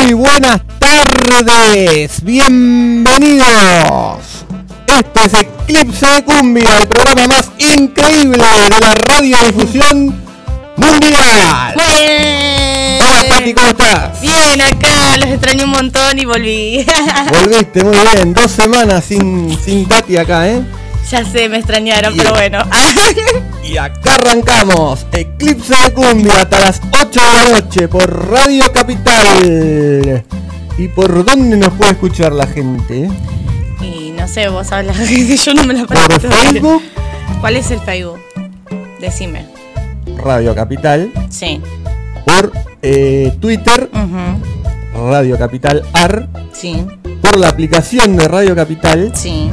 Muy, buenas tardes. Bienvenidos. Este es Eclipse de Cumbia, el programa más increíble de la radiodifusión mundial. Bien. Hola Pati, ¿cómo estás? Bien, acá los extrañé un montón y volví. Volviste muy bien, dos semanas sin, sin Tati acá, ¿eh? ya sé, me extrañaron, pero bueno. Y acá arrancamos, Eclipse de Cumbia hasta las 8 de la noche por Radio Capital. ¿Y por dónde nos puede escuchar la gente? y no sé, vos hablas, yo no me la Por paso. Facebook, ¿Cuál es el Facebook? Decime. Radio Capital. Sí. Por eh, Twitter. Radio Capital AR. Sí. Por la aplicación de Radio Capital. Sí.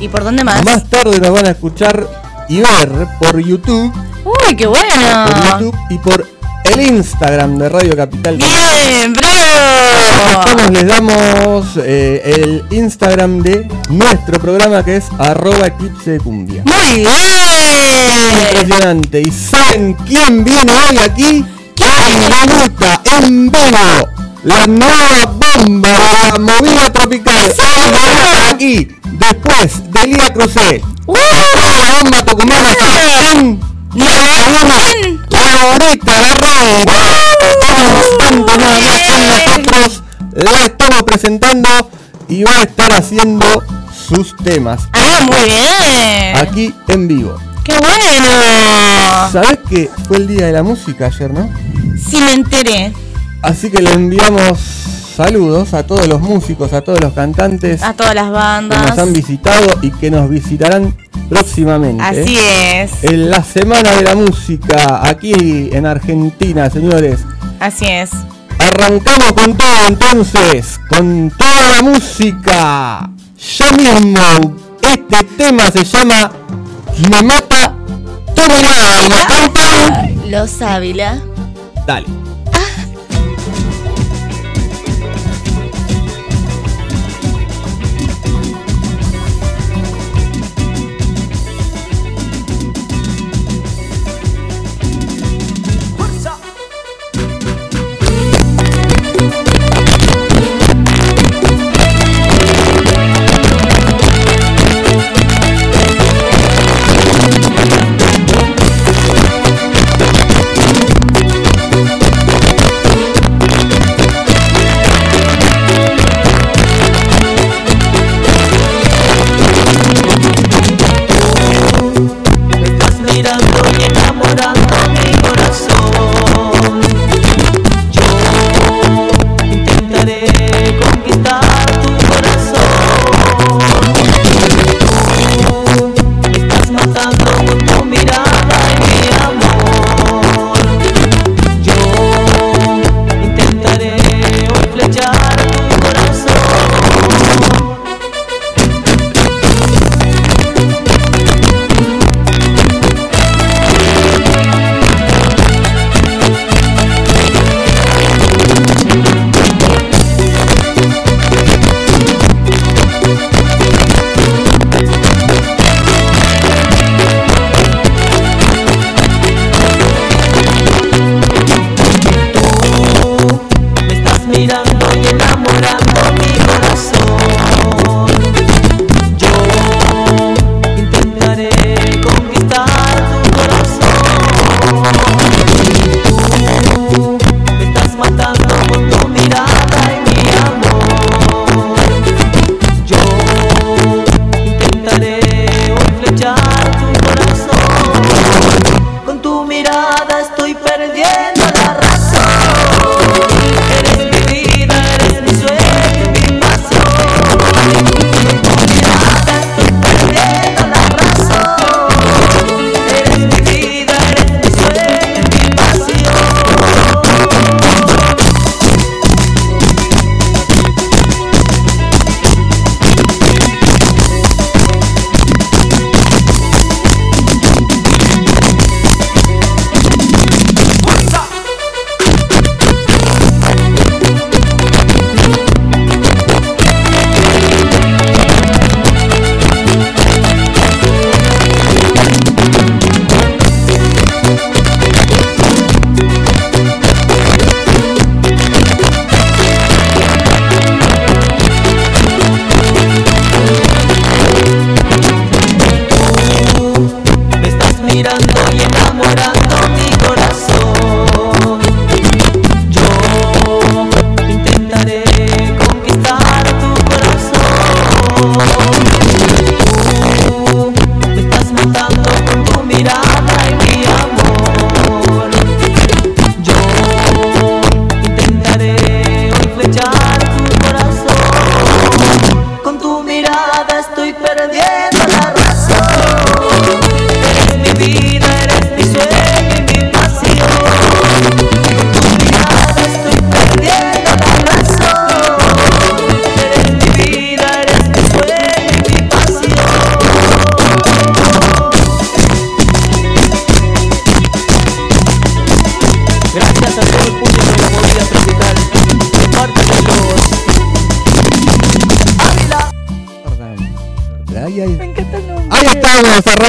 ¿Y por dónde más? Más tarde nos van a escuchar y ver por YouTube, Uy, qué bueno. por YouTube y por el Instagram de Radio Capital. Bien, bravo. les damos eh, el Instagram de nuestro programa que es arroba eclipse de cumbia. Muy bien. Impresionante. ¿Y saben quién viene hoy aquí? Andaluca, en vivo. La nueva bomba de la movida tropical. Hoy Aquí, después de Lía Crucé. ¡Uh! La bomba tucumana en la un instante nada más con nosotros la estamos presentando y va a estar haciendo sus temas. Ah, muy bien. Aquí en vivo. Qué bueno. ¿Sabés que fue el día de la música ayer, no? Sí, me enteré. Así que le enviamos saludos a todos los músicos, a todos los cantantes A todas las que bandas. nos han visitado y que nos visitarán próximamente. Así es. En la Semana de la Música aquí en Argentina, señores. Así es. Arrancamos con todo entonces, con toda la música. Ya mismo, este tema se llama Me mata tu mirada lo cantan. Los Ávila. Dale.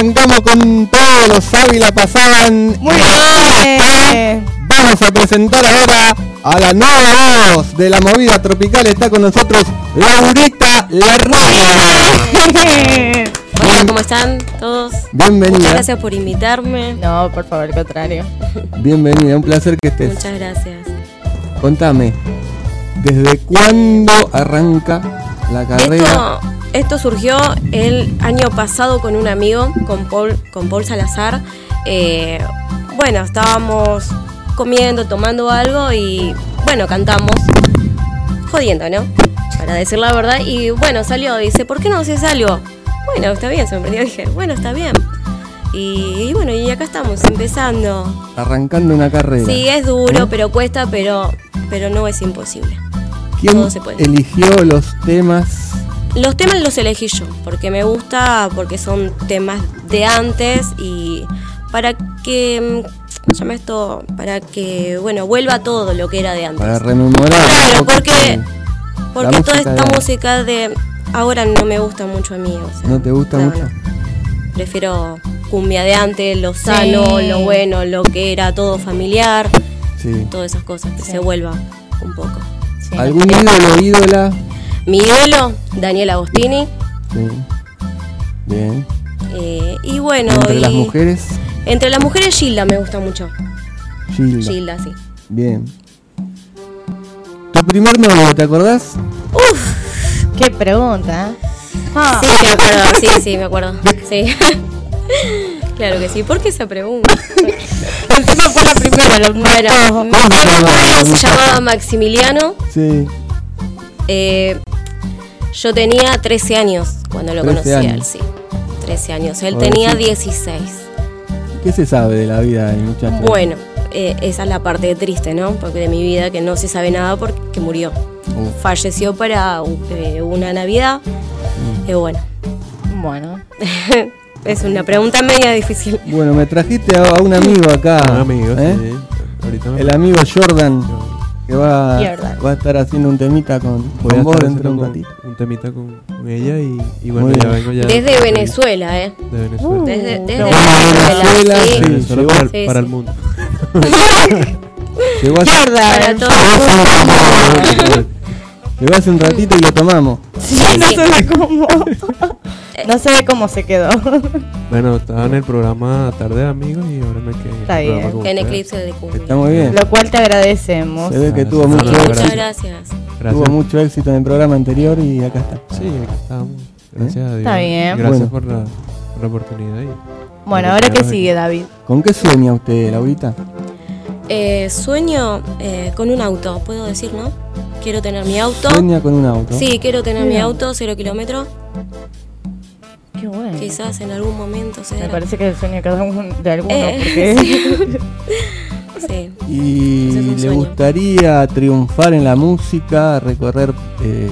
Arrancamos con todos los Ávila pasaban. Muy bien. Vamos a presentar ahora a la nueva voz de la movida tropical. Está con nosotros Laurita Larraña. Hola, ¿cómo están todos? Bienvenida. Muchas gracias por invitarme. No, por favor, al contrario. Bienvenida, un placer que estés. Muchas gracias. Contame, ¿desde cuándo arranca la carrera? Esto, esto surgió el año pasado con un amigo, con Paul, con Paul Salazar. Eh, bueno, estábamos comiendo, tomando algo y bueno, cantamos. Jodiendo, ¿no? Para decir la verdad. Y bueno, salió, dice, ¿por qué no haces algo? Bueno, está bien, se. Dije, bueno, está bien. Y, y bueno, y acá estamos, empezando. Arrancando una carrera. Sí, es duro, ¿Eh? pero cuesta, pero, pero no es imposible. ¿Quién todo se puede. eligió los temas? Los temas los elegí yo, porque me gusta, porque son temas de antes y para que, mm, llama esto, para que, bueno, vuelva todo lo que era de antes. Para rememorar. Claro, porque, porque toda esta de- música de ahora no me gusta mucho a mí. o sea, ¿No te gusta mucho? no. Prefiero cumbia de antes, lo sano, Sí. lo bueno, lo que era todo familiar, Sí. todas esas cosas, que Sí. se vuelva un poco. Sí, ¿Algún ídolo, ídola? Mi ídolo, Daniel Agostini. Sí. Bien. eh, y bueno, Entre y- las mujeres, Entre las mujeres, Gilda me gusta mucho. Gilda. Gilda, sí. Bien. ¿Tu primer novio, te acordás? Qué pregunta. ¿eh? Ah, Sí, me acuerdo, sí, sí, me acuerdo. Sí. claro que sí. ¿Por qué esa pregunta? encima fue la primera, Bueno, mi ¿Cómo se primer llamaba novio se llamaba Maximiliano. Sí. Eh, yo tenía 13 años cuando lo 13 conocí a él, años. sí. 13 años. Él tenía sí. 16. ¿Qué se sabe de la vida del muchacho? Bueno, eh, esa es la parte triste, ¿no? Porque de mi vida que no se sabe nada porque murió. Uh, Falleció para eh, una Navidad. Y bueno, Bueno. es una pregunta media difícil. Bueno, me trajiste a, a un amigo acá. Un amigo, ¿eh? sí. El amigo Jordan, que va, va a estar haciendo un temita con, con a vos dentro de un ratito. un temita con, con ella y, y bueno, Muy ya bien. vengo ya. Desde Venezuela, ¿eh? De Venezuela. Uh, Desde, Venezuela, Venezuela, sí. sí. Venezuela llegó- para, sí, para sí. el mundo. Llegó hace, Para llegó hace un ratito y lo tomamos. Sí, no se ve cómo. No se ve cómo se quedó. Bueno, estaba en el programa Tarde de Amigos y ahora me quedé en el Está bien. En. Eclipse de cumbia. Está muy bien. Lo cual te agradecemos. Se ve que tuvo mucho no, Muchas éxito. gracias. Gracias. Tuvo mucho éxito en el programa anterior y acá está. Sí, aquí estamos. Gracias a Dios. Está bien. Gracias Bueno. por, la, por la oportunidad. Y, Bueno, ahora qué sigue, aquí. David. ¿Con qué sueña usted, Laurita? Eh, sueño eh, con un auto, puedo decir, ¿no? Quiero tener mi auto. Sueña con un auto. Sí, quiero tener mi auto, cero kilómetros. Qué bueno. Quizás en algún momento sea. Me parece que es el sueño de cada uno de alguno, Eh, porque Sí. Y le gustaría triunfar en la música, recorrer eh,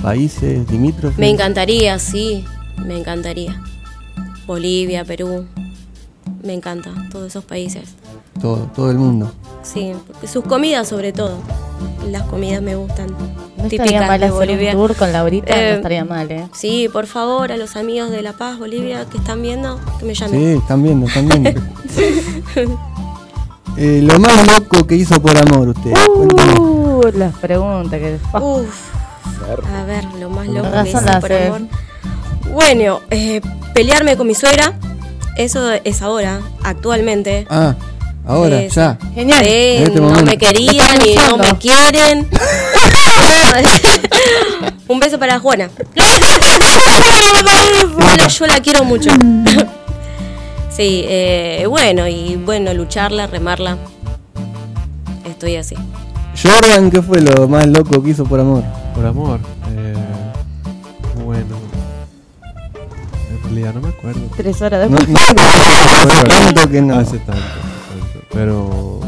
países limítrofes. Me encantaría, sí. Me encantaría. Bolivia, Perú. Me encanta, todos esos países. Todo, todo el mundo. Sí, sus comidas sobre todo. Las comidas me gustan. No típicas mal de hacer Bolivia. un tour con Laurita, Eh, no estaría mal, ¿eh? Sí, por favor, a los amigos de La Paz, Bolivia, que están viendo, que me Sí, llamen. están viendo, están viendo. Eh, lo más loco que hizo por amor usted. Cuéntame. Uh, las preguntas que. Uf. A ver, lo más loco que las, por amor. Bueno, eh, pelearme con mi suegra. Eso es ahora, actualmente. Ah, ahora, Sí, sí. ya. Genial. Sí, En este no me querían y no me quieren. Un beso para Juana. Juana, yo la quiero mucho. Sí, eh, bueno, y bueno, lucharla, remarla. Estoy así. Jordan, ¿qué fue lo más loco que hizo por amor? Por amor. Eh, bueno. En realidad no me acuerdo. Tres horas No, después. no, hace tanto que no. Hace tanto, hace tanto. Pero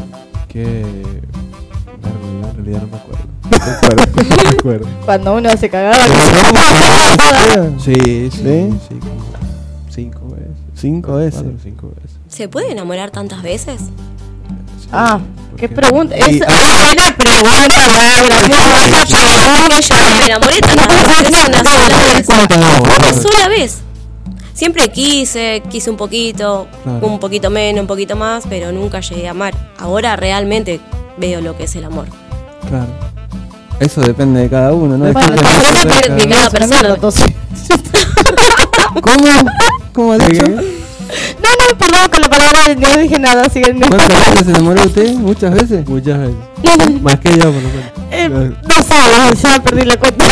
que en realidad no me acuerdo. Cuando uno se cagaba. Sí, sí, ¿Sí? sí, como cinco veces. Cinco veces. Cuatro cinco veces. ¿Se puede enamorar tantas veces? Ah, qué pregunta. Ah. buena pregunta, Laura. Yo no me enamoré tantas veces una sola vez. Una sola. Siempre quise, quise un poquito, Claro. un poquito menos, un poquito más, pero nunca llegué a amar. Ahora realmente veo lo que es el amor. Claro. Eso depende de cada uno, ¿no? Bueno, cerca. que- que Cada persona. ¿Cómo? ¿Cómo ha dicho? No, no, perdón con la palabra, no dije nada, así que no. ¿Cuántas veces se enamoró usted? ¿Muchas veces? Muchas veces. Más que yo, por lo menos. Eh, no sabes, ya perdí la cuenta.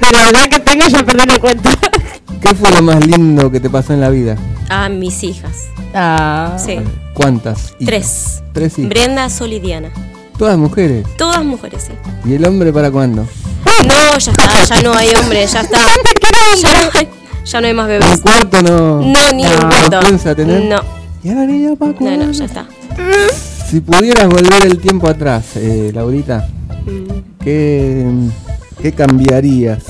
De la verdad que tengo, ya perdí la cuenta. ¿Qué fue lo más lindo que te pasó en la vida? A mis hijas. Ah. Sí. ¿Cuántas? hijas? Tres. Tres hijas. Brenda, Sol y Diana. Todas mujeres. Todas mujeres, sí. ¿Y el hombre para cuándo? No, ya está, ya no hay hombre, ya está. Ya no hay, ya no hay más ¿Un bebés. cuarto no? No, ni un ¿No cuarto. piensa tener? No, ¿Y a la niña para no, no, ya está. Si pudieras volver el tiempo atrás, eh, Laurita, Mm. ¿qué, ¿qué cambiarías?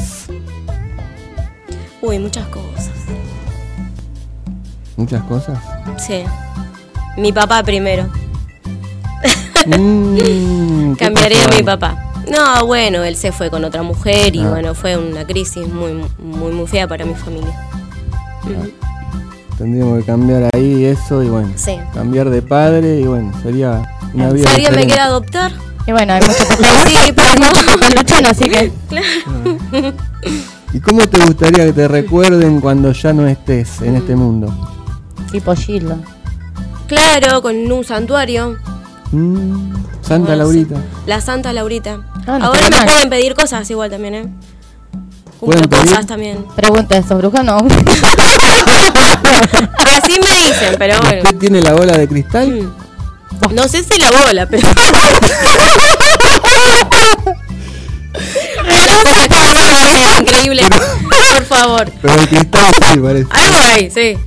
Uy, muchas cosas. ¿Muchas cosas? Sí. Mi papá primero. Mm, ¿qué Cambiaría a mi papá. No, bueno, él se fue con otra mujer y Ah. bueno, fue una crisis muy, muy, muy fea para mi familia. Tendríamos que cambiar ahí eso y bueno. Sí. Cambiar de padre y bueno, sería una vida Si alguien me diferente. quiere adoptar, Y bueno, hay papás. sí, pero no. así que. ¿Y cómo te gustaría que te recuerden cuando ya no estés en este mundo? Tipo Gilda. Claro, con un santuario. Mm, Santa Bueno, Laurita. sí. La Santa Laurita. Ah, no Ahora me mal. pueden pedir cosas igual también, ¿eh? ¿Pueden Cumplo pedir? cosas también. Pregunta, ¿esto bruja no? Así me dicen, pero bueno. ¿Usted tiene la bola de cristal? No sé si la bola, pero. Increíble. Por favor. Pero el cristal sí, parece. Algo ahí, sí.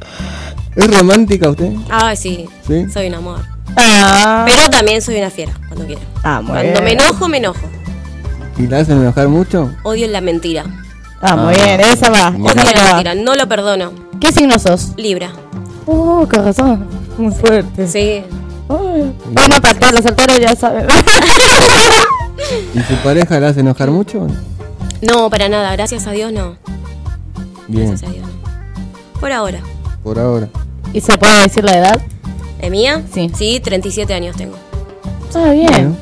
¿Es romántica usted? Ay, sí. ¿Sí? Soy un amor. Ah, Pero también soy una fiera cuando quiero. ah, muy Cuando me enojo, me enojo. ¿Y la hacen enojar mucho? Odio la mentira. Ah, muy bien, esa va. Bueno. Esa Odio la va. mentira. No lo perdono. ¿Qué signo sos? Libra. Oh, qué razón. Muy fuerte. Sí. Ay. Bueno, para todos los solteros ya saben. ¿Y su pareja la hace enojar mucho? No, para nada. Gracias a Dios, no. Bien, Gracias a Dios, no. Por ahora. por ahora. ¿Y se puede decir la edad? ¿Es mía? Sí. Sí, 37 años tengo. Ah, bien. Bueno,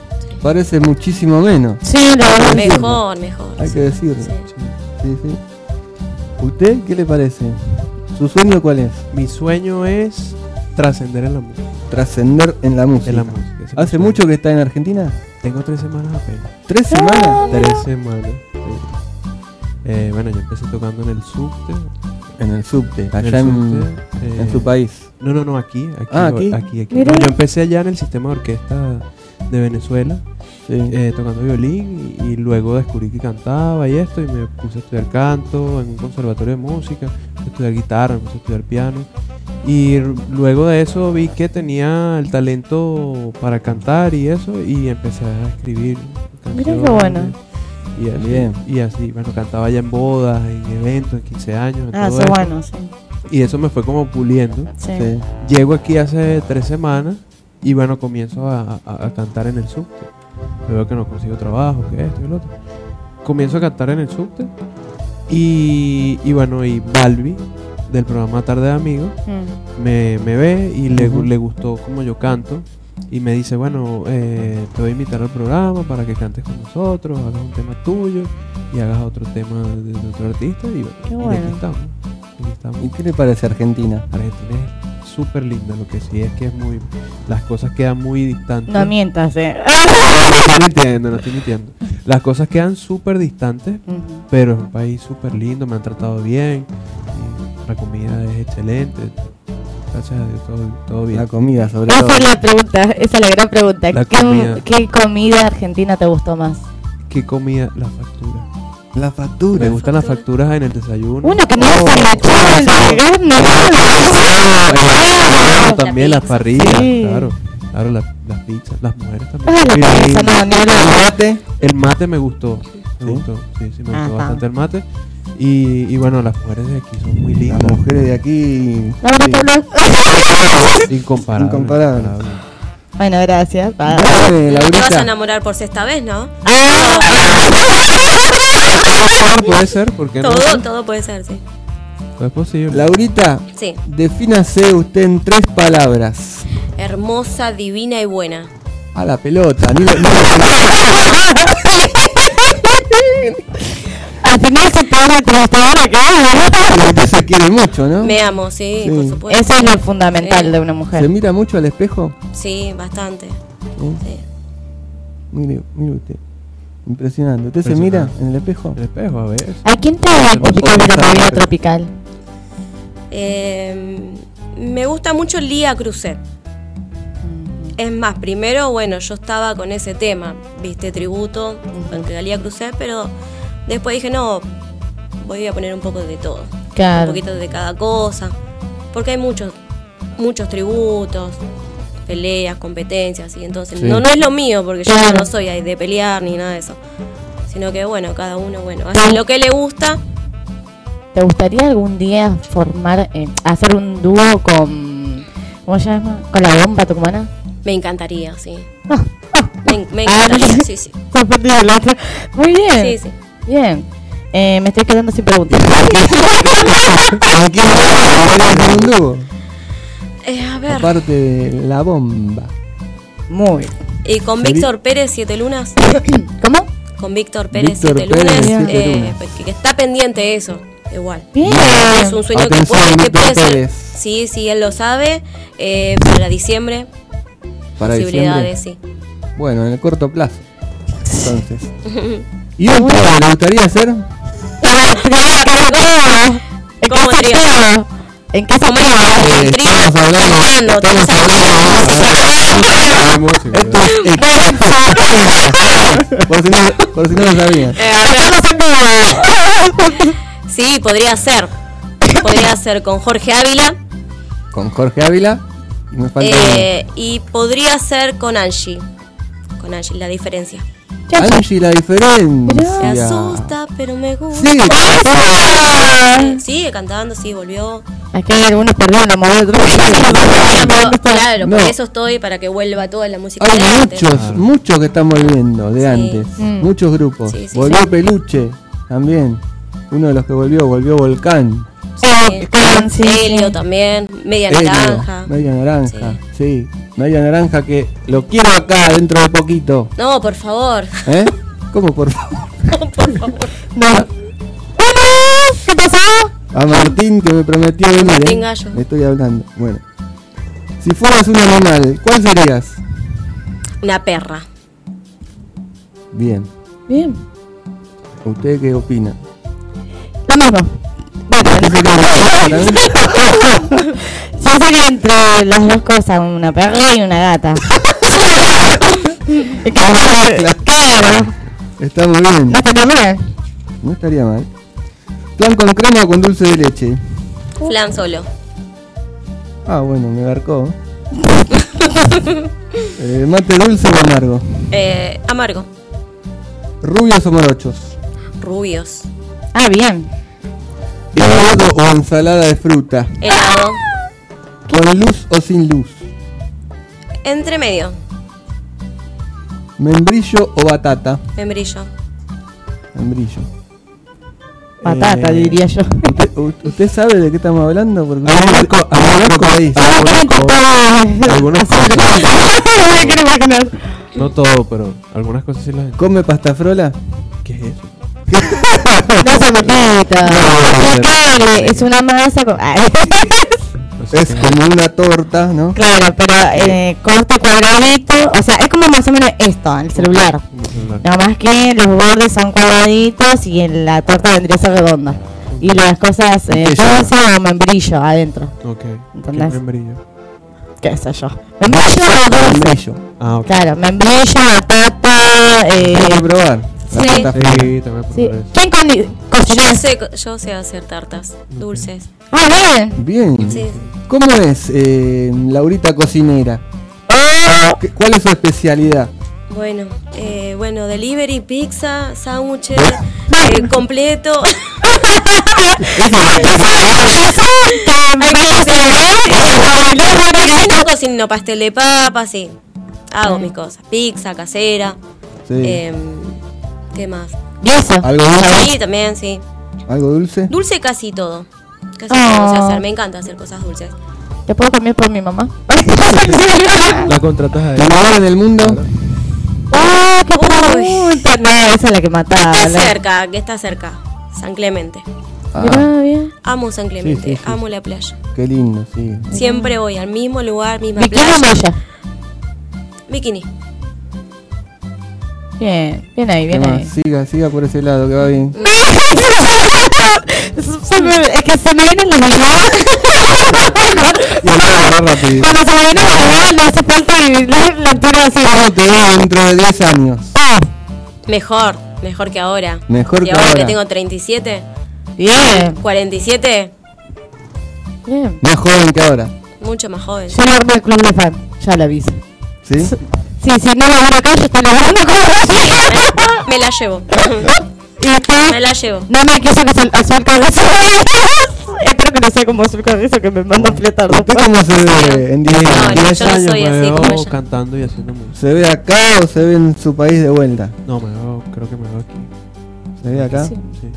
parece muchísimo menos. Sí, la verdad. Mejor, mejor. Hay sí. que decirlo. Sí. Sí, sí. ¿Usted qué le parece? ¿Su sueño cuál es? Mi sueño es trascender en la música. Trascender en la música. En la música. ¿Hace sueño. mucho que está en Argentina? Tengo tres semanas apenas. ¿Tres semanas? Tres semanas. sí. Eh, bueno, yo empecé tocando en el subte. En el subte, en allá en, subte, eh, en su país. No, no, no, aquí. Aquí, Ah, aquí. aquí, aquí. Mira. No, yo empecé allá en el sistema de orquesta de Venezuela, Sí. eh, tocando violín, y, y luego descubrí que cantaba y esto, y me puse a estudiar canto en un conservatorio de música, a estudiar guitarra, me puse a estudiar piano. Y luego de eso vi que tenía el talento para cantar y eso, y empecé a escribir Mira qué bueno. Y así, Bien. y así, bueno, cantaba ya en bodas, en eventos, en 15 años. en Ah, todo eso bueno, sí. Y eso me fue como puliendo. Sí. Llego aquí hace tres semanas y bueno, comienzo a, a- a cantar en el subte. Veo que no consigo trabajo, que esto y lo otro. Comienzo a cantar en el subte y, y bueno, y Balbi del programa Tarde de Amigos Mm. me, me ve y le, le gustó como yo canto y me dice, bueno, eh, te voy a invitar al programa para que cantes con nosotros, hagas un tema tuyo y hagas otro tema de, de otro artista y, bueno, Qué y bueno. aquí estamos. Aquí estamos. ¿Y qué le parece Argentina? Argentina es súper linda, lo que sí es que es muy... Las cosas quedan muy distantes. No mientas, eh. No estoy mintiendo, no estoy mintiendo. Las cosas quedan súper distantes, pero es un país súper lindo, me han tratado bien, y la comida es excelente. Gracias a Dios, todo, todo bien. La comida, sobre todo. Esa es la pregunta, esa es la gran pregunta. La ¿Qué, comida. qué comida argentina te gustó más? ¿Qué comida? La factura. La factura. Me gustan las facturas en el desayuno. Uno que no Oh, la echó en no. Claro, también La las parrillas, Sí. claro. Claro, las, las pizzas, las mujeres también. Ah, la pizza, y- no, ni ¿El mate? El mate me gustó. Me ¿Sí? gustó. Sí, sí, me gustó Ajá. bastante el mate. Y, y bueno, las mujeres de aquí son muy Las lindas. mujeres de aquí. Sí. Incomparable. Incomparable. Bueno, gracias. Ah. Dale, No te vas a enamorar por sexta vez, ¿no? Puede ser, ¿por qué no? Todo, todo puede ser, sí. Todo es posible. Laurita, Sí. defínase usted en tres palabras. Hermosa, divina y buena. A la pelota. Ni, ni- Al final se pone entrevistadora que es, Usted se quiere mucho, ¿no? Me amo, sí, Sí. por supuesto. Eso es lo fundamental Sí. de una ¿Se mujer. mira mucho al espejo? Sí, bastante. ¿Eh? Sí. Mire, mire usted. Impresionante. ¿Usted se mira en el espejo? El espejo, a ver. ¿A quién te identificas de la movida tropical? Eh, me gusta mucho Lía Cruzet. Es más, primero, bueno, yo estaba con ese tema, viste, tributo, con Lía Cruzet, pero después dije, no, voy a poner un poco de todo. Claro. Un poquito de cada cosa. Porque hay muchos, muchos tributos, peleas, competencias, y entonces Sí. no, no es lo mío, porque yo no soy ahí de pelear ni nada de eso. Sino que bueno, cada uno, bueno, hace lo que le gusta. ¿Te gustaría algún día formar, eh, hacer un dúo con, ¿cómo se llama? Con la bomba tucumana? Me encantaría, sí. Ah, Me, me Ah, encantaría, sí, sí. otro. Muy bien. Sí, sí. Bien. Eh, me estoy quedando sin preguntas. ¿Con quién podría hacer un dúo? Eh, a ver. Aparte de la bomba. Muy. Y con Víctor Pérez, Siete Lunas. ¿Cómo? Con Víctor Pérez, Víctor Siete Pérez, Lunas. Siete eh, Lunas. pues, que, que está pendiente eso, igual. Bien. Es un sueño que puede, que Víctor puede ser. Pérez. Sí, sí, él lo sabe. Eh, para diciembre, Para posibilidades, diciembre. sí. Bueno, en el corto plazo. Entonces. ¿Y un trío le gustaría hacer? ¿En ¿Cómo qué trío? Eh, estamos hablando- estamos música, Esto es por, si no, por si no lo sabían. Sí, podría ser. Podría ser con Jorge Ávila. Con Jorge Ávila. Y me falta eh, y podría ser con Angie. Con Angie, la diferencia. Angie, la diferencia. Me asusta, pero me gusta. Sí, Sí, Sigue cantando, sí, volvió. Aquí hay algunos perdón, la movida Pero, claro, No. por eso estoy, para que vuelva toda la música hay de antes. muchos, muchos que están volviendo de Sí. antes. Mm. Muchos grupos. Sí, sí, volvió sí. Peluche también. Uno de los que volvió, volvió Volcán. Sí. Can, sí, Helio sí. también, media Helio, naranja. Media naranja, sí. Media naranja que lo quiero acá dentro de poquito. No, por favor. ¿Eh? ¿Cómo por favor? No, por favor. No. ¿Qué pasó? A Martín que me prometió venir. Martín ¿eh? Gallo. Le estoy hablando. Bueno. Si fueras un animal, ¿cuál serías? Una perra. Bien. Bien. ¿Usted qué opina? Lo mismo. ¿Qué sería una también? Yo sería entre las dos cosas, una perra y una gata. claro, Está muy bien. no está mal. No estaría mal. ¿Plan con crema o con dulce de leche? Flan solo. Ah, bueno, me garcó. Eh, ¿Mate dulce o amargo? Eh, amargo. ¿Rubios o morochos? Rubios. Ah, bien. ¿Helado o ensalada de fruta? Helado. ¿Con luz o sin luz? Entre medio. ¿Membrillo o batata? Membrillo. Membrillo. Patata, Eh, diría yo. ¿Usted, u- usted sabe de qué estamos hablando? Porque usted- ah, conozco ahí. Ah, Algunas cosas. No me quiero imaginar. No todo, pero algunas cosas sí las entiendo. ¿Come pastafrola? ¿Qué es eso? No se me quita. Explicarle, Es una masa con... Es qué como una torta, ¿no? Claro, pero eh, corto cuadradito. O sea, es como más o menos esto, el celular. Nada más que los bordes son cuadraditos y en la torta vendría a ser redonda. Y las cosas eh, ¿Qué o membrillo adentro. Ok. ¿Qué ¿Entendés? membrillo? ¿Qué sé yo? Membrillo o dulce. Membrillo. Ah, ok. Claro, membrillo, batata. Eh, probar. Sí. Sí, también sí. por. ¿Quién Yo sé, yo sé hacer tartas dulces. Ah, bien. Bien. Sí. ¿Cómo es eh, Laurita cocinera? ¿Qué- ¿Cuál es su especialidad? Bueno, eh, bueno, delivery, pizza, sándwiches, eh, completo. Cocino pastel de papa, sí. Hago mis cosas. Pizza, casera. Sí. em, ¿Qué más? ¿Y eso? ¿Algo dulce? Sí, también, sí. ¿Algo dulce? Dulce casi todo. Casi Oh. todo sé hacer. Me encanta hacer cosas dulces. ¿Te puedo cambiar por mi mamá? La contratas a ¿Tu ella. lugar en el mundo? ¡Ah, qué pregunta! No, esa es la que mataba. Está la- cerca, que está cerca. San Clemente. Ah, Mirá, bien. Amo San Clemente, Sí, sí, sí. amo la playa. qué lindo, sí. Siempre voy al mismo lugar, misma ¿Bikini o playa. malla? Bikini. Bien, bien ahí, ¿Qué bien ahí. Siga, siga por ese lado, que va bien. Es que se me vienen las rápido. Cuando se me viene la idea, no hace falta vivir la, la altura así. ¿Cómo te veo dentro de 10 años? Ah, Mejor, mejor que ahora. Mejor y que ahora. ahora. que tengo 37, bien, 47, bien. Más joven que ahora. mucho más joven. Yo armé el club de fan, ya lo aviso. ¿Sí? Sí, si no lo van acá, yo estoy laburando con Me la llevo. Y después, Me la llevo. no me quiso que se azul cabeza. Espero que no sea como azul cabeza que me manda a fletar ¿Usted cómo se ve en 10 No, años? no, 10 yo no soy así como ella. cantando y haciendo música. ¿Se ve acá o se ve en su país de vuelta? No, me veo, creo que me veo aquí. ¿Se ve acá? Sí. Sí.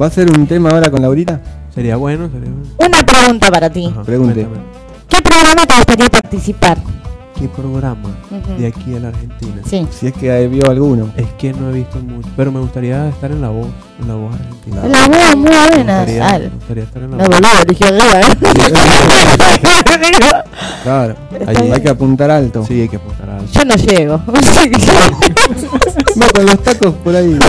¿Va a ser un tema ahora con Laurita? Sería bueno, sería bueno. Una pregunta para ti. Ajá, Pregunte. cuéntame. ¿Qué programa te gustaría participar? ¿Qué programa Ujú. de aquí a la Argentina? Sí. Si es que vio alguno. Es que no he visto mucho, pero me gustaría estar en la voz, en la voz argentina. La voz muy Me buena. gustaría, Ah, me gustaría estar en la No, voz. boludo, eligió arriba, ¿eh? Claro. Allí. Hay que apuntar alto. Sí, hay que apuntar a Yo no llego. No, con los tacos por ahí.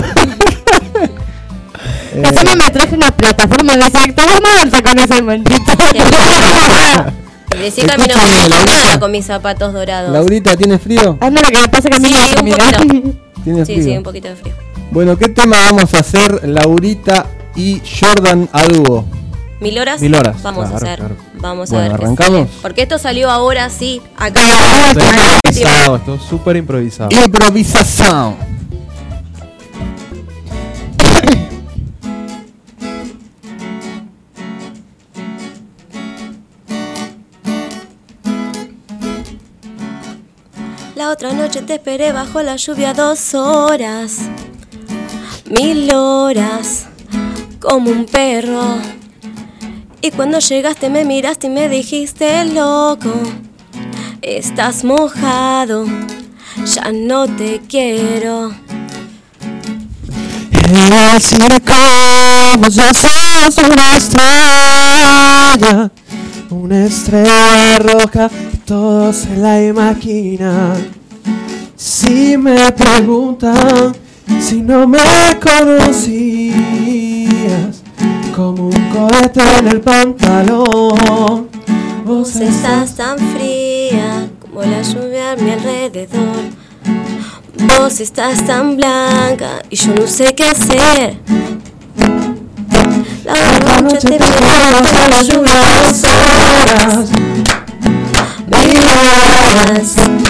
Eh, Encima me traje una plataforma de sector no alza con ese maldito. Decí que a mí no Escúchame, me gusta Laurita. nada con mis zapatos dorados. Laurita, ¿tiene frío? Ah, no, lo que me pasa es que a mí Sí, me un poquito. ¿Tiene Sí, frío? sí, un poquito de frío. Bueno, ¿qué tema vamos a hacer Laurita y Jordan a dúo? ¿Mil horas? Mil horas, Vamos claro, a hacer. claro. Vamos Bueno, a ver. ¿arrancamos? Porque esto salió ahora sí, acá. Esto es súper improvisado. Improvisación. Otra noche te esperé bajo la lluvia dos horas, mil horas, como un perro. Y cuando llegaste me miraste y me dijiste loco, estás mojado, ya no te quiero. Circo vos ya sos una estrella, una estrella roja, todos se la imaginan. Si me preguntan si no me conocías, como un cohete en el pantalón, vos estás tan fría como la lluvia a mi alrededor. Vos estás tan blanca y yo no sé qué hacer. La otra noche te la lluvia dos horas, me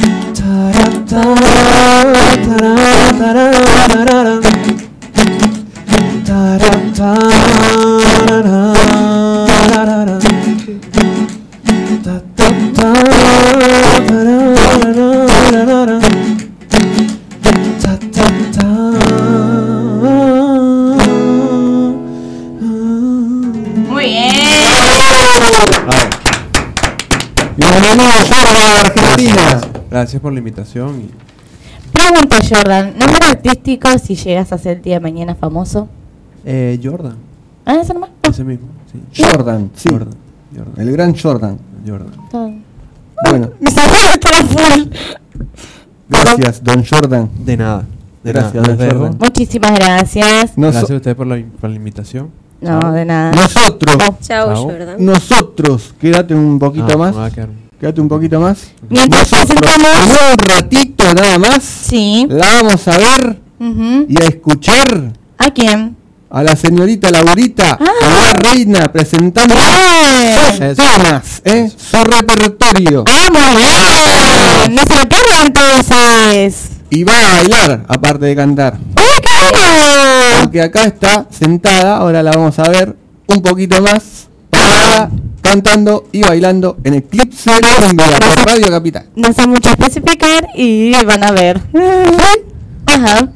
Gracias por la invitación. y- Pregunta, Jordan. ¿Nombre artístico si llegas a ser el día de mañana famoso? Eh, Jordan, Ah, eso nomás. ese mismo. Sí. Jordan, sí. Jordan, Jordan, El gran Jordan. Jordan. Todo. Bueno, Mi cerebro está full. gracias, don Jordan. De nada. De Gracias, nada. don. Jordan. Muchísimas gracias. Nos- Gracias a ustedes por la, por la invitación. No, de nada. nosotros, Chao, Chao. Jordan. nosotros, quédate un poquito Ah, más. Quédate un poquito más. Mientras Nosotros, presentamos. en un ratito nada más, Sí. la vamos a ver y a escuchar ¿A quién? a la señorita Laurita, Ah. la reina, presentando sus Eso. temas, ¿eh? su repertorio. ¡Ah, muy bien! ¡No se lo pierdan entonces! Y va a bailar, aparte de cantar. ¡Uy, qué bueno! Porque acá está sentada, ahora la vamos a ver un poquito más, parada, cantando y bailando en Eclipse Cumbia por Radio Capital. No sé mucho especificar y van a ver. Ajá.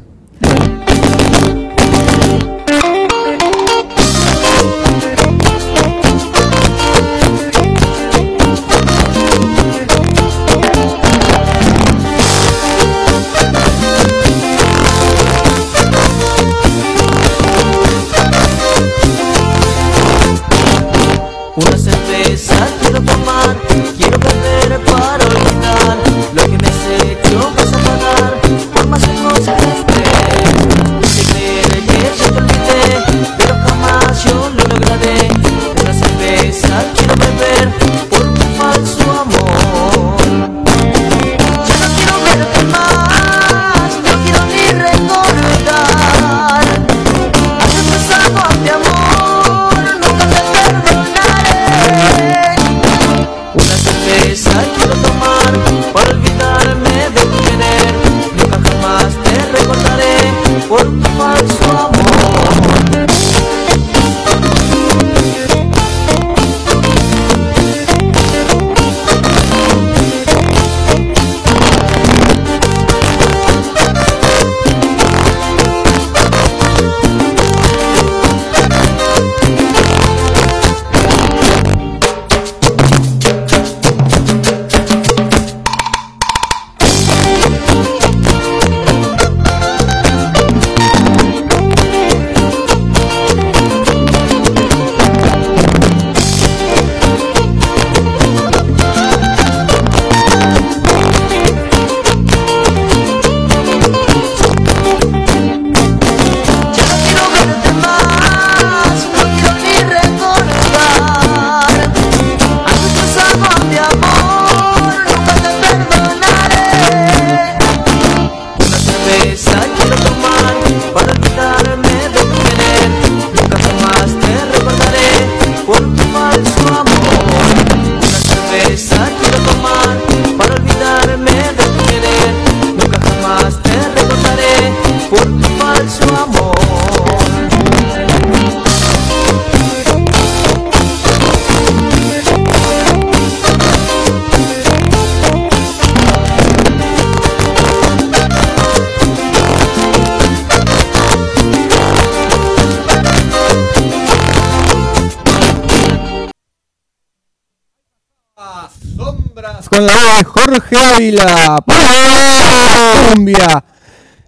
Ávila para Colombia.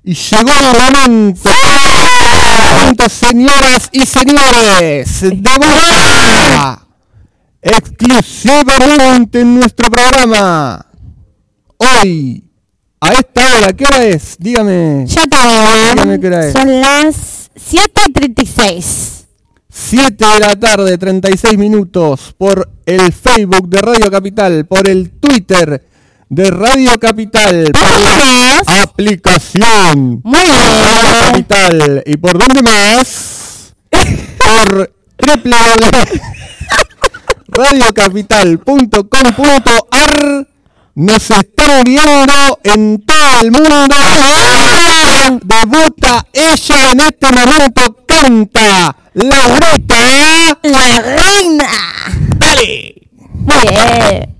Y llegó el momento, señoras y señores, de música exclusivamente en nuestro programa. Hoy, a esta hora, ¿qué hora es? Dígame. Ya Dígame qué hora te es. Son las 7 y 36. 7 de la tarde, 36 minutos, por el Facebook de Radio Capital, por el Twitter de Radio Capital, por la más? aplicación Muy Radio. Capital. ¿Y por dónde más? Por www.radiocapital.com.ar Nos están viendo en todo el mundo. Debuta ella en este momento, canta Laurita. La reina. Dale. Muy bien.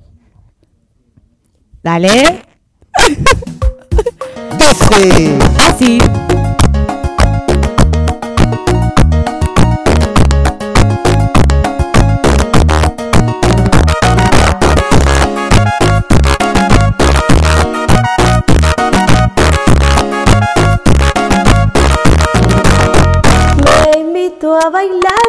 Dale. Dice. Así. Me invito a bailar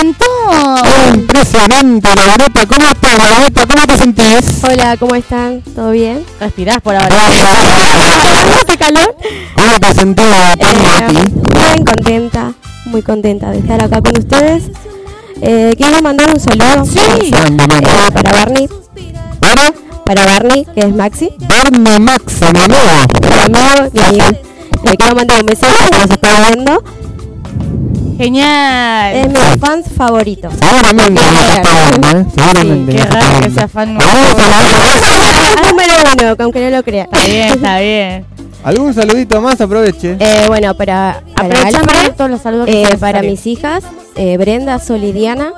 encantó. Impresionante, Laurita. ¿Cómo estás, Laurita? ¿Cómo te sentís? Hola, ¿cómo están? ¿Todo bien? Respirás por ahora. ¿Hace calor? ¿Cómo te sentís, Eh, bien contenta, muy contenta de estar acá con ustedes. Eh, quiero mandar un saludo Sí. Eh, para Barney, Para para Barney, que es Maxi, Barney Max, mi amigo. mi amigo, mi amigo. Le quiero mandar un beso que nos está viendo. Genial. Es mi fan favorito. Seguramente ¿eh? Seguramente Sí, qué raro que sea fan número uno, aunque no lo crea. Está bien, está bien. ¿Algún saludito más? Aproveche. Eh, bueno, para, para todos los saludos que eh, para mis hijas, eh, Brenda, Sol y Diana,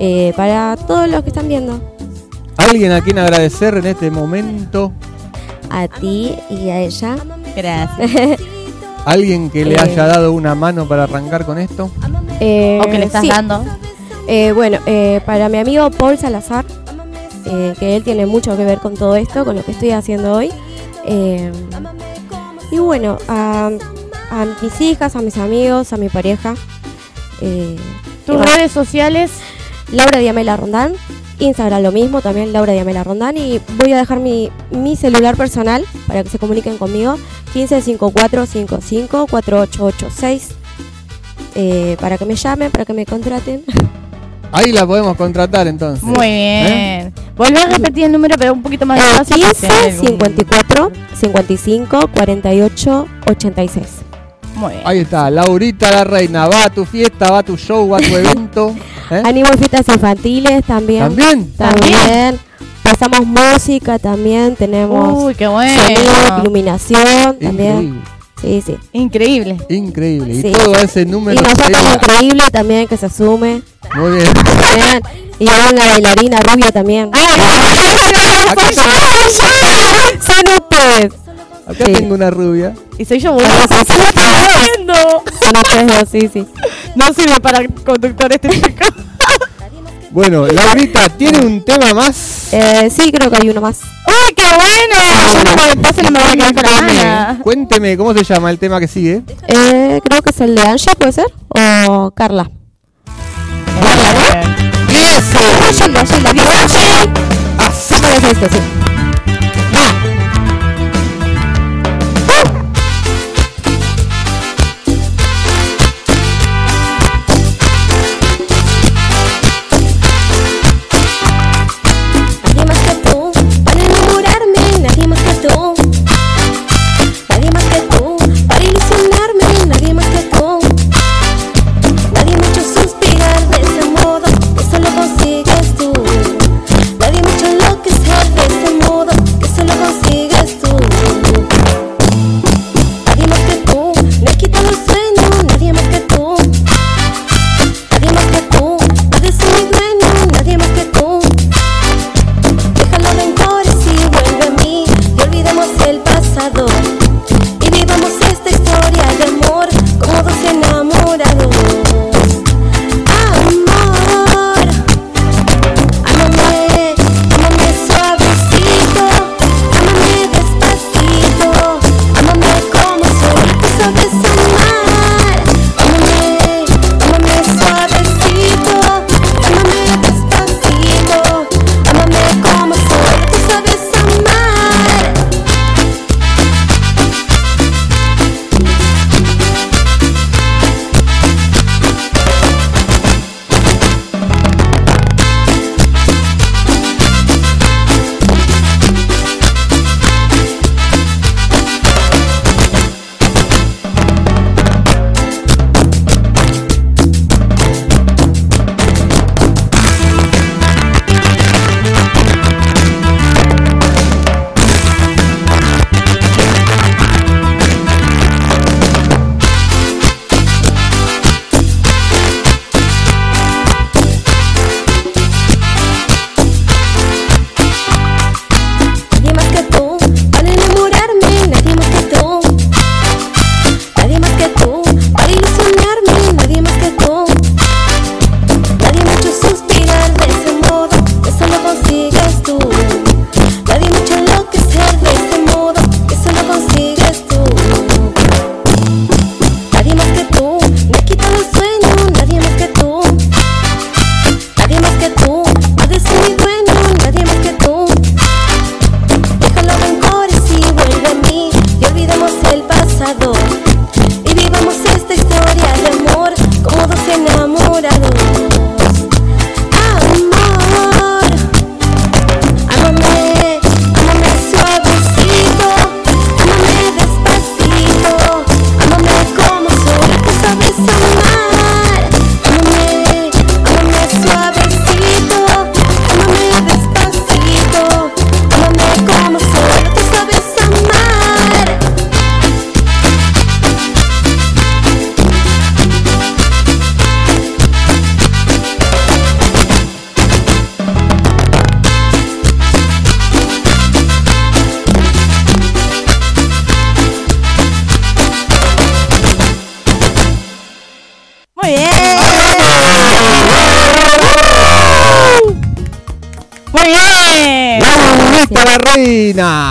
eh, para todos los que están viendo. ¿Alguien a quien agradecer en este momento? A ti y a ella. Gracias. ¿Alguien que le Eh. haya dado una mano para arrancar con esto? Eh, O que le estás sí. dando. Eh, bueno, eh, para mi amigo Paul Salazar, eh, que él tiene mucho que ver con todo esto, con lo que estoy haciendo hoy. Eh, y bueno, a, a mis hijas, a mis amigos, a mi pareja. Eh, Tus redes sociales. Laura Diamela Rondán. Instagram lo mismo, también Laura Diamela Rondán. Y voy a dejar mi, mi celular personal para que se comuniquen conmigo. 155455 4886. Eh, para que me llamen, para que me contraten. Ahí la podemos contratar entonces. Muy ¿Eh? bien. Volví a repetir el número, pero un poquito más Eh, despacio. porque 15 hay algún- 54 55 48 86. Muy bien. Ahí está, Laurita la reina. Va a tu fiesta, va a tu show, va a tu evento. ¿eh? Animo fiestas infantiles también. ¿También? También. Pasamos música también, tenemos Uy, qué bueno. sonido, iluminación también. Increíble. Sí, sí. Increíble. Increíble. Y Sí. todo ese Y número. nosotros sea- increíble también que se sume. Muy bien. Y hay una bailarina rubia también. Acá, Son ustedes. Acá Sí. tengo una rubia. Y soy yo, boludo. Ah, sí, sí. ¿Qué estás haciendo? Son ustedes dos, sí, sí. No sirve para conductor este chico. Bueno, Laurita, ¿tiene un tema más? Eh, sí, creo que hay uno más. ¡Uy, qué bueno! Yo no me entonces no me voy a quedar con la Cuénteme, gana. cuénteme, ¿cómo se llama el tema que sigue? Eh, creo que es el de Angie, ¿puede ser? O Carla. Este, sí.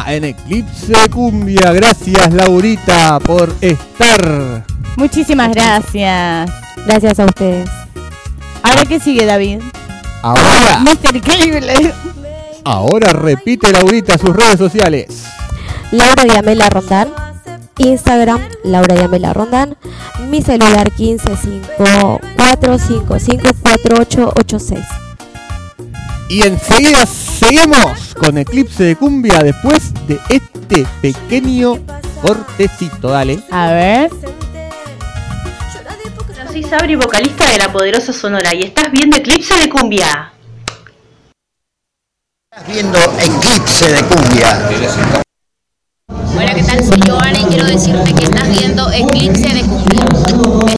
En Eclipse Cumbia. Gracias, Laurita, por estar. Muchísimas gracias. Gracias a ustedes. Ahora qué sigue, David. Ahora, Mr. Cable. ahora repite Laurita sus redes sociales. Laura Yamela Rondán. Instagram, Laura Yamela Rondán. Mi celular 1554554886. Y enseguida seguimos con Eclipse de Cumbia después de este pequeño cortecito. Dale. A ver. Soy Sabri, vocalista de La Poderosa Sonora, y estás viendo Eclipse de Cumbia. Estás viendo Eclipse de Cumbia. Hola, ¿qué tal? Soy Joana y quiero decirte que estás viendo Eclipse de Cumbia.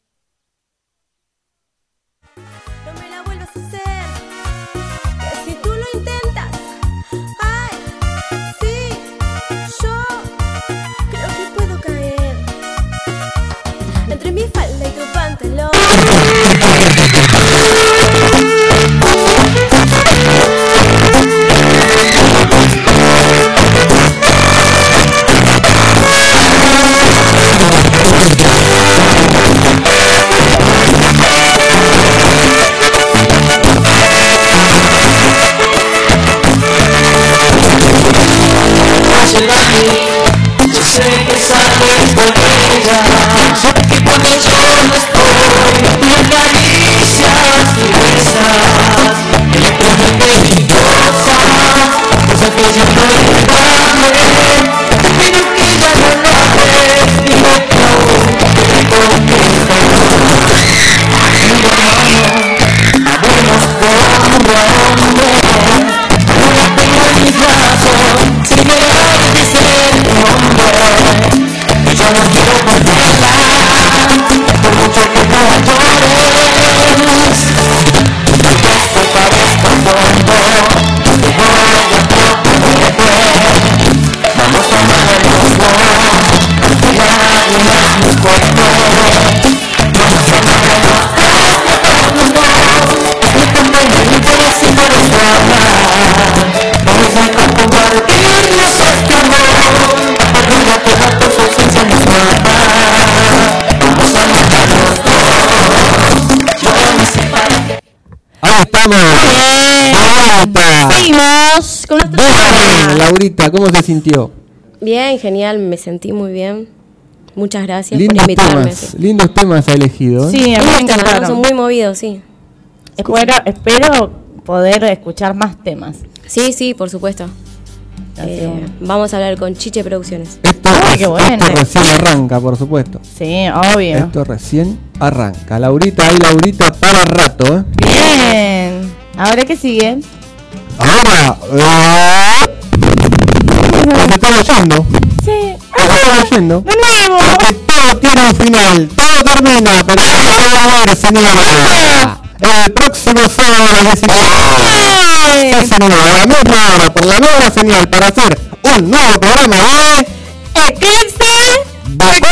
¿Cómo se sintió? Bien, genial, me sentí muy bien. Muchas gracias Lindos por invitarme. temas, sí. lindos temas ha elegido. ¿eh? Sí, a mí me encantaron. Son muy movidos, sí. Espero, espero poder escuchar más temas. Sí, sí, por supuesto. Eh, vamos a hablar con Chiche Producciones. Esto, Ay, qué bueno. esto recién arranca, por supuesto. Sí, obvio. Esto recién arranca. Laurita, hay Laurita para rato, ¿eh? Bien. Ahora qué sigue. Ahora, nos estamos yendo. Sí. Nos estamos ah, yendo. De nuevo. Porque todo tiene un final. Todo termina, pero no va a haber señora. Eh, el próximo sábado a las 19 horas. Señora, a la misma hora, por la nueva señal, para hacer un nuevo programa de Eclipse. Vapor.